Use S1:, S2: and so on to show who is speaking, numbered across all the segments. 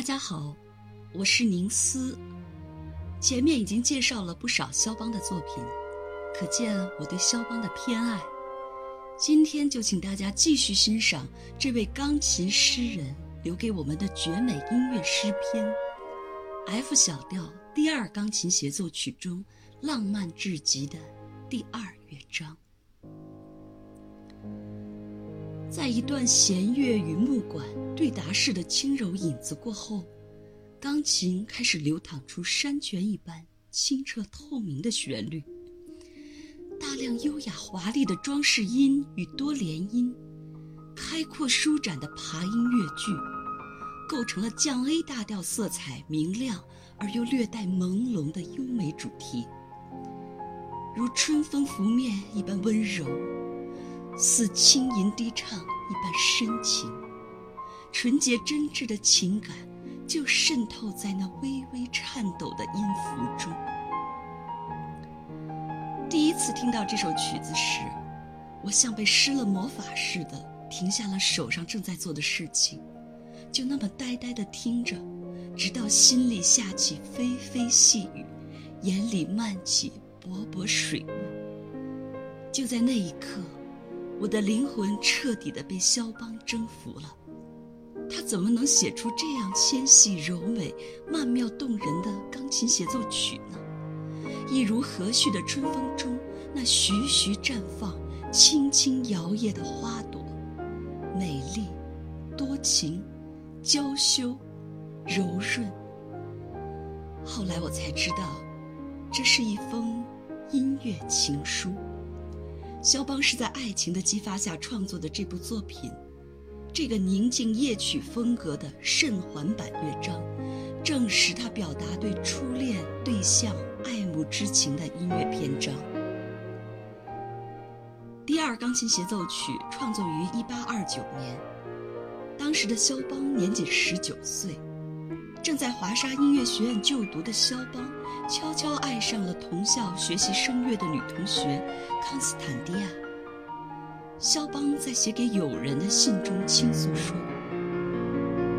S1: 大家好，我是宁思。前面已经介绍了不少肖邦的作品，可见我对肖邦的偏爱。今天就请大家继续欣赏这位钢琴诗人留给我们的绝美音乐诗篇《F 小调第二钢琴协奏曲》中浪漫至极的第二乐章。在一段弦乐与木管对答式的轻柔影子过后，钢琴开始流淌出山泉一般清澈透明的旋律。大量优雅华丽的装饰音与多连音，开阔舒展的爬音乐句，构成了降 A 大调色彩明亮而又略带朦胧的优美主题，如春风拂面一般温柔。似轻吟低唱一般深情，纯洁真挚的情感就渗透在那微微颤抖的音符中。第一次听到这首曲子时，我像被施了魔法似的停下了手上正在做的事情，就那么呆呆地听着，直到心里下起霏霏细雨，眼里漫起薄薄水雾。就在那一刻。我的灵魂彻底的被肖邦征服了，他怎么能写出这样纤细柔美、曼妙动人的钢琴协奏曲呢？一如和煦的春风中那徐徐绽放、轻轻摇曳的花朵，美丽、多情、娇羞、柔润。后来我才知道，这是一封音乐情书。肖邦是在爱情的激发下创作的这部作品，这个宁静夜曲风格的甚缓版乐章，正是他表达对初恋对象爱慕之情的音乐篇章。第二钢琴协奏曲创作于1829年，当时的肖邦年仅19岁。正在华沙音乐学院就读的肖邦，悄悄爱上了同校学习声乐的女同学康斯坦蒂亚。肖邦在写给友人的信中倾诉说：“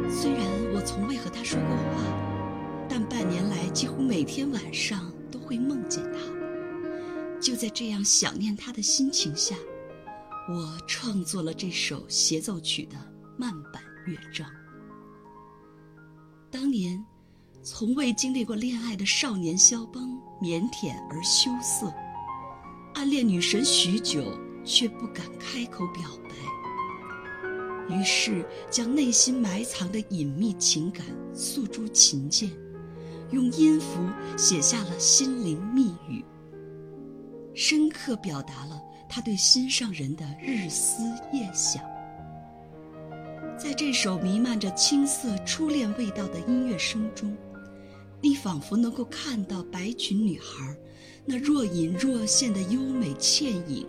S1: 虽然我从未和她说过话，但半年来几乎每天晚上都会梦见她。就在这样想念她的心情下，我创作了这首协奏曲的慢板乐章。”当年，从未经历过恋爱的少年肖邦腼腆而羞涩，暗恋女神许久却不敢开口表白。于是，将内心埋藏的隐秘情感诉诸琴键，用音符写下了心灵密语，深刻表达了他对心上人的日思夜想。在这首弥漫着青涩初恋味道的音乐声中，你仿佛能够看到白裙女孩那若隐若现的优美倩影，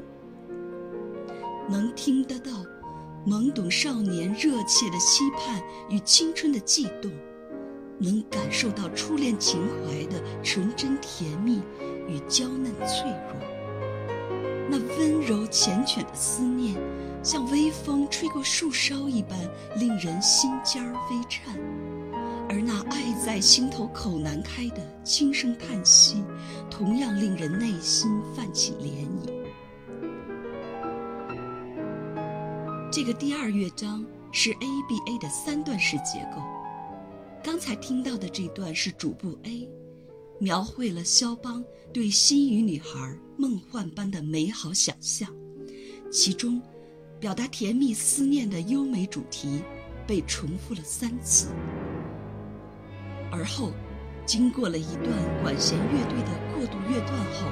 S1: 能听得到懵懂少年热切的期盼与青春的悸动，能感受到初恋情怀的纯真甜蜜与娇嫩脆弱，那温柔缱绻的思念。像微风吹过树梢一般，令人心尖儿微颤；而那爱在心头口难开的轻声叹息，同样令人内心泛起涟漪。这个第二乐章是 ABA 的三段式结构，刚才听到的这段是主部 A，描绘了肖邦对心仪女孩梦幻般的美好想象，其中。表达甜蜜思念的优美主题，被重复了三次。而后，经过了一段管弦乐队的过渡乐段后，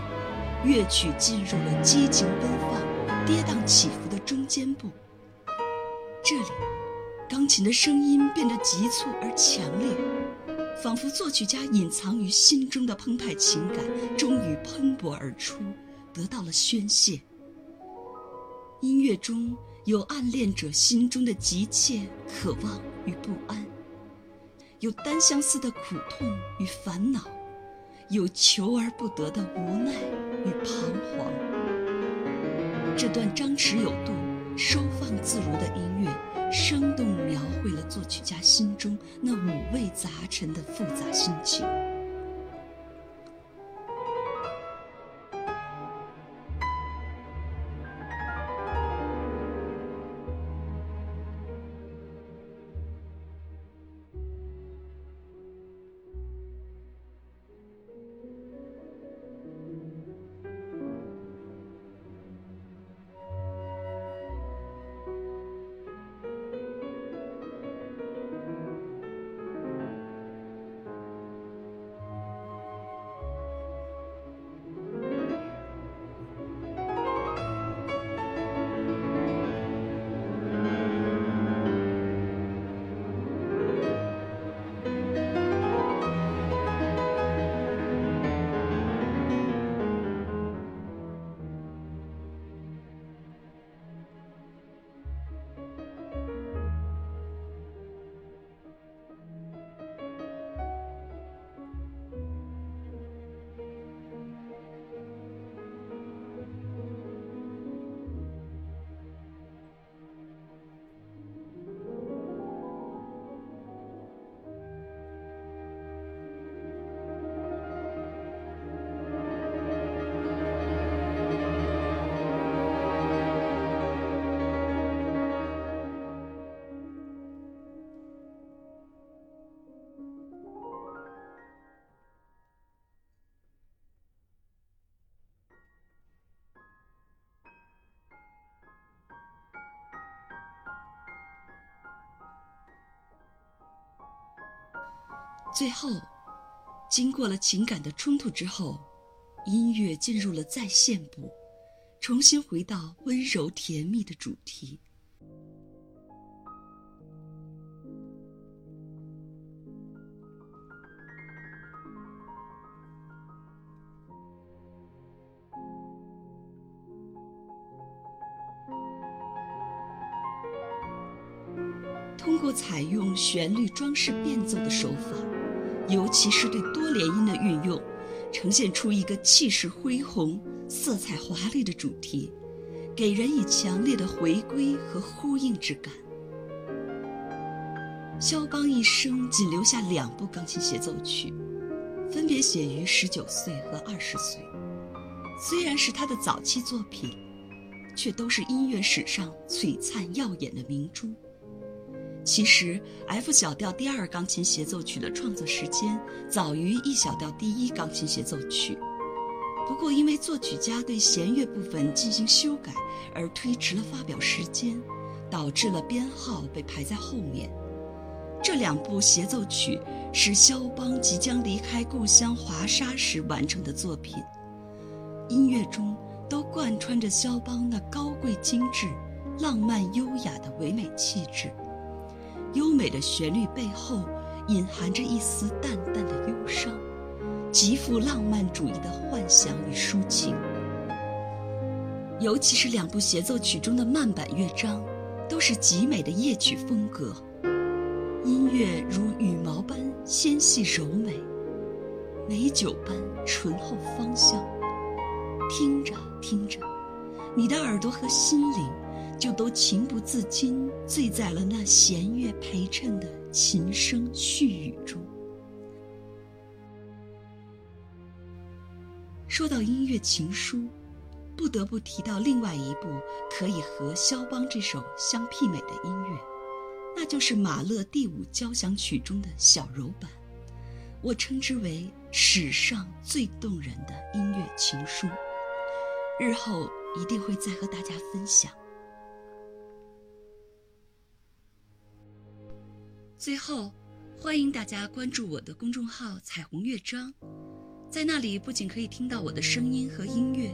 S1: 乐曲进入了激情奔放、跌宕起伏的中间部。这里，钢琴的声音变得急促而强烈，仿佛作曲家隐藏于心中的澎湃情感终于喷薄而出，得到了宣泄。音乐中有暗恋者心中的急切渴望与不安，有单相思的苦痛与烦恼，有求而不得的无奈与彷徨。这段张弛有度、收放自如的音乐，生动描绘了作曲家心中那五味杂陈的复杂心情。最后，经过了情感的冲突之后，音乐进入了再现部，重新回到温柔甜蜜的主题。通过采用旋律装饰变奏的手法。尤其是对多连音的运用，呈现出一个气势恢宏、色彩华丽的主题，给人以强烈的回归和呼应之感。肖邦一生仅留下两部钢琴协奏曲，分别写于十九岁和二十岁。虽然是他的早期作品，却都是音乐史上璀璨耀眼的明珠。其实，F 小调第二钢琴协奏曲的创作时间早于 E 小调第一钢琴协奏曲，不过因为作曲家对弦乐部分进行修改而推迟了发表时间，导致了编号被排在后面。这两部协奏曲是肖邦即将离开故乡华沙时完成的作品，音乐中都贯穿着肖邦那高贵精致、浪漫优雅的唯美气质。优美的旋律背后，隐含着一丝淡淡的忧伤，极富浪漫主义的幻想与抒情。尤其是两部协奏曲中的慢板乐章，都是极美的夜曲风格，音乐如羽毛般纤细柔美，美酒般醇厚芳香。听着听着，你的耳朵和心灵。就都情不自禁醉在了那弦乐陪衬的琴声絮语中。说到音乐情书，不得不提到另外一部可以和肖邦这首相媲美的音乐，那就是马勒第五交响曲中的小柔版。我称之为史上最动人的音乐情书，日后一定会再和大家分享。最后，欢迎大家关注我的公众号“彩虹乐章”，在那里不仅可以听到我的声音和音乐，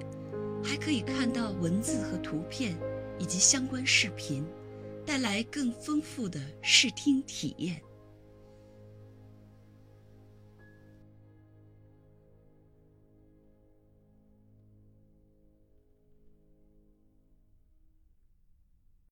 S1: 还可以看到文字和图片以及相关视频，带来更丰富的视听体验。